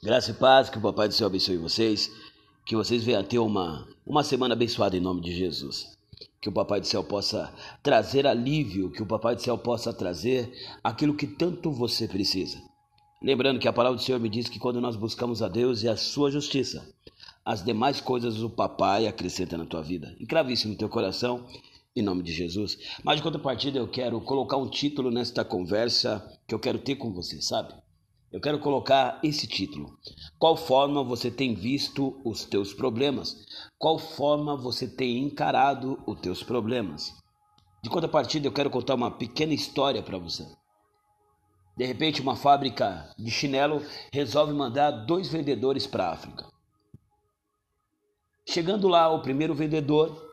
Graça e paz, que o Papai do Céu abençoe vocês, que vocês venham ter uma, uma semana abençoada em nome de Jesus. Que o Papai do Céu possa trazer alívio, que o Papai do Céu possa trazer aquilo que tanto você precisa. Lembrando que a palavra do Senhor me diz que quando nós buscamos a Deus e a sua justiça, as demais coisas o Papai acrescenta na tua vida. Encrave isso no teu coração, em nome de Jesus. Mas de contrapartida, eu quero colocar um título nesta conversa que eu quero ter com você, sabe? Eu quero colocar esse título. Qual forma você tem visto os teus problemas? Qual forma você tem encarado os teus problemas? De contrapartida, eu quero contar uma pequena história para você. De repente, uma fábrica de chinelo resolve mandar dois vendedores para a África. Chegando lá, o primeiro vendedor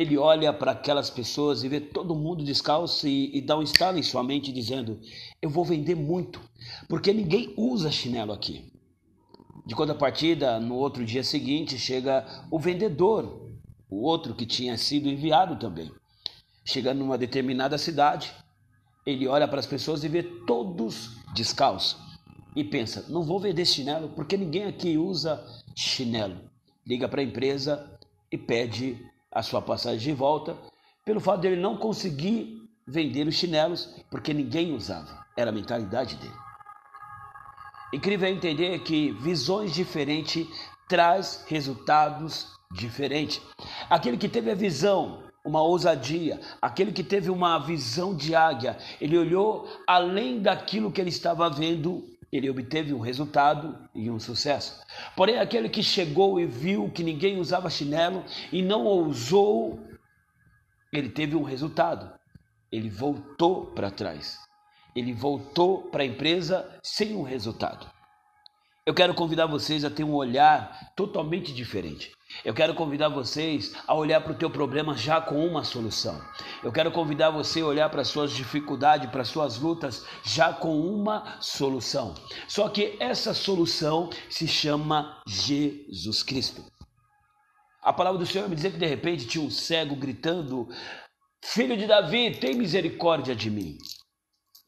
ele olha para aquelas pessoas e vê todo mundo descalço e, e, dá um estalo em sua mente dizendo: Eu vou vender muito, porque ninguém usa chinelo aqui. De contrapartida, no outro dia seguinte, chega o vendedor, o outro que tinha sido enviado também. Chegando numa determinada cidade, ele olha para as pessoas e vê todos descalços e pensa: Não vou vender chinelo, porque ninguém aqui usa chinelo. Liga para a empresa e pede a sua passagem de volta, pelo fato dele não conseguir vender os chinelos porque ninguém usava. Era a mentalidade dele. Incrível é entender que visões diferentes traz resultados diferentes. Aquele que teve a visão, uma ousadia, aquele que teve uma visão de águia, ele olhou além daquilo que ele estava vendo ele obteve um resultado e um sucesso. Porém, aquele que chegou e viu que ninguém usava chinelo e não ousou, ele teve um resultado. Ele voltou para trás. Ele voltou para a empresa sem um resultado. Eu quero convidar vocês a ter um olhar totalmente diferente. Eu quero convidar vocês a olhar para o teu problema já com uma solução. Eu quero convidar você a olhar para as suas dificuldades, para as suas lutas já com uma solução. Só que essa solução se chama Jesus Cristo. A palavra do Senhor me dizer que de repente tinha um cego gritando: Filho de Davi, tem misericórdia de mim.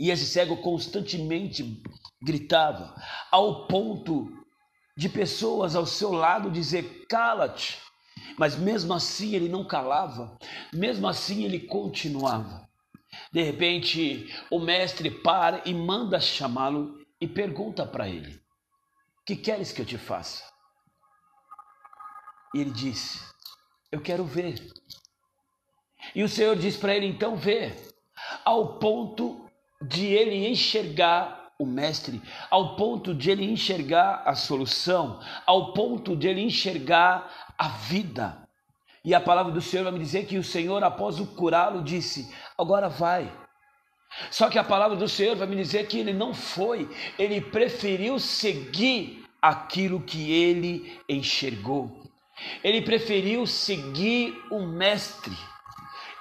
E esse cego constantemente gritava, ao ponto de pessoas ao seu lado dizer: cala-te. Mas mesmo assim ele não calava, mesmo assim ele continuava. De repente, o mestre para e manda chamá-lo e pergunta para ele: Que queres que eu te faça? E ele disse: Eu quero ver. E o Senhor diz para ele: Então vê, ao ponto de ele enxergar o mestre, ao ponto de ele enxergar a solução, ao ponto de ele enxergar a vida. E a palavra do Senhor vai me dizer que o Senhor, após o curá-lo, disse: Agora vai. Só que a palavra do Senhor vai me dizer que ele não foi, ele preferiu seguir aquilo que ele enxergou. Ele preferiu seguir o Mestre.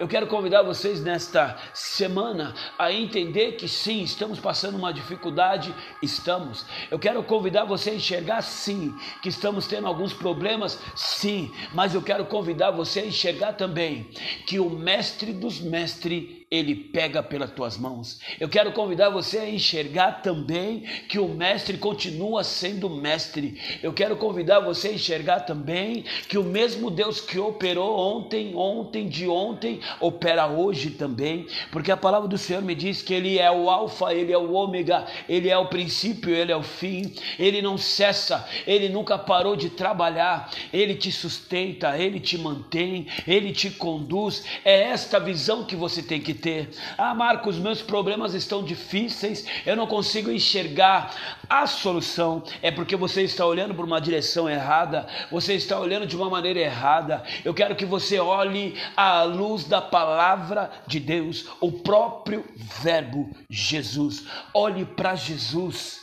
Eu quero convidar vocês nesta semana a entender que sim, estamos passando uma dificuldade, estamos. Eu quero convidar você a enxergar sim, que estamos tendo alguns problemas, sim, mas eu quero convidar você a enxergar também que o mestre dos mestres ele pega pelas tuas mãos. Eu quero convidar você a enxergar também que o mestre continua sendo mestre. Eu quero convidar você a enxergar também que o mesmo Deus que operou ontem, ontem, de ontem, opera hoje também, porque a palavra do Senhor me diz que ele é o alfa, ele é o ômega, ele é o princípio, ele é o fim. Ele não cessa, ele nunca parou de trabalhar. Ele te sustenta, ele te mantém, ele te conduz. É esta visão que você tem que ter. Ah, Marcos, meus problemas estão difíceis, eu não consigo enxergar a solução. É porque você está olhando por uma direção errada, você está olhando de uma maneira errada. Eu quero que você olhe à luz da palavra de Deus, o próprio Verbo Jesus. Olhe para Jesus.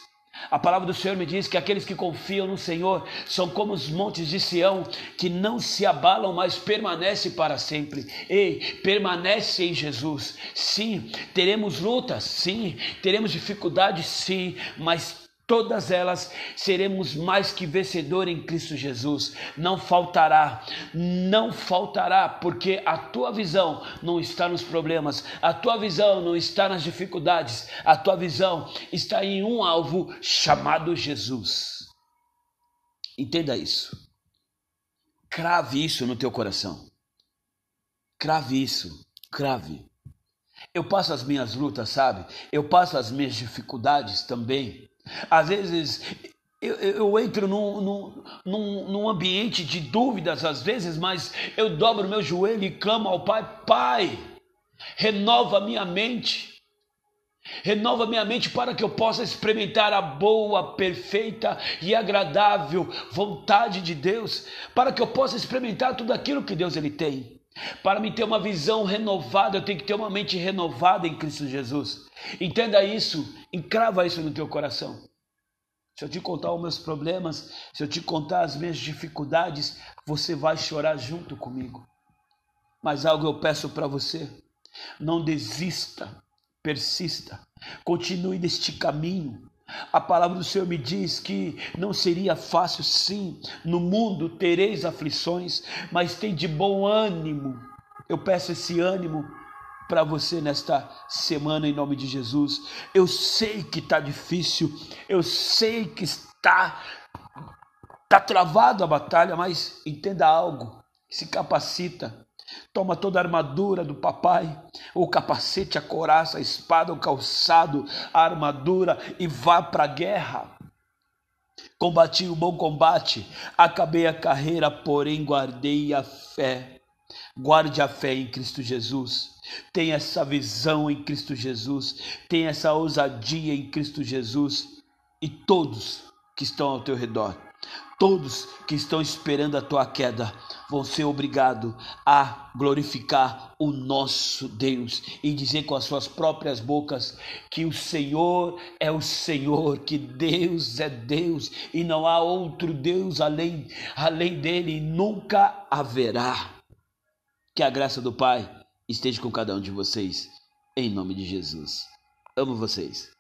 A palavra do Senhor me diz que aqueles que confiam no Senhor são como os montes de Sião, que não se abalam, mas permanecem para sempre. Ei, permanece em Jesus. Sim, teremos lutas, sim, teremos dificuldades, sim, mas todas elas seremos mais que vencedor em Cristo Jesus. Não faltará, não faltará, porque a tua visão não está nos problemas, a tua visão não está nas dificuldades, a tua visão está em um alvo chamado Jesus. Entenda isso. Crave isso no teu coração. Crave isso. Crave. Eu passo as minhas lutas, sabe? Eu passo as minhas dificuldades também. Às vezes eu, eu, entro num, num, num, ambiente de dúvidas, às vezes, mas eu dobro meu joelho e clamo ao Pai: Pai, renova minha mente. Renova minha mente para que eu possa experimentar a boa, perfeita e agradável vontade de Deus, para que eu possa experimentar tudo aquilo que Deus ele tem. Para me ter uma visão renovada, eu tenho que ter uma mente renovada em Cristo Jesus. Entenda isso, encrava isso no teu coração. Se eu te contar os meus problemas, se eu te contar as minhas dificuldades, você vai chorar junto comigo. Mas algo eu peço para você: não desista, persista, continue neste caminho. A palavra do Senhor me diz que não seria fácil, sim. No mundo tereis aflições, mas tem de bom ânimo. Eu peço esse ânimo para você nesta semana em nome de Jesus. Eu sei que está difícil, eu sei que está tá travado a batalha, mas entenda algo, se capacita. Toma toda a armadura do papai, o capacete, a coraça, a espada, o calçado, a armadura e vá para a guerra. Combati o bom combate, acabei a carreira, porém guardei a fé. Guarde a fé em Cristo Jesus. Tenha essa visão em Cristo Jesus. Tenha essa ousadia em Cristo Jesus. E todos que estão ao teu redor, todos que estão esperando a tua queda, vão ser obrigados a glorificar o nosso Deus e dizer com as suas próprias bocas que o Senhor é o Senhor, que Deus é Deus e não há outro Deus além, além dele, nunca haverá. Que a graça do Pai esteja com cada um de vocês, em nome de Jesus. Amo vocês.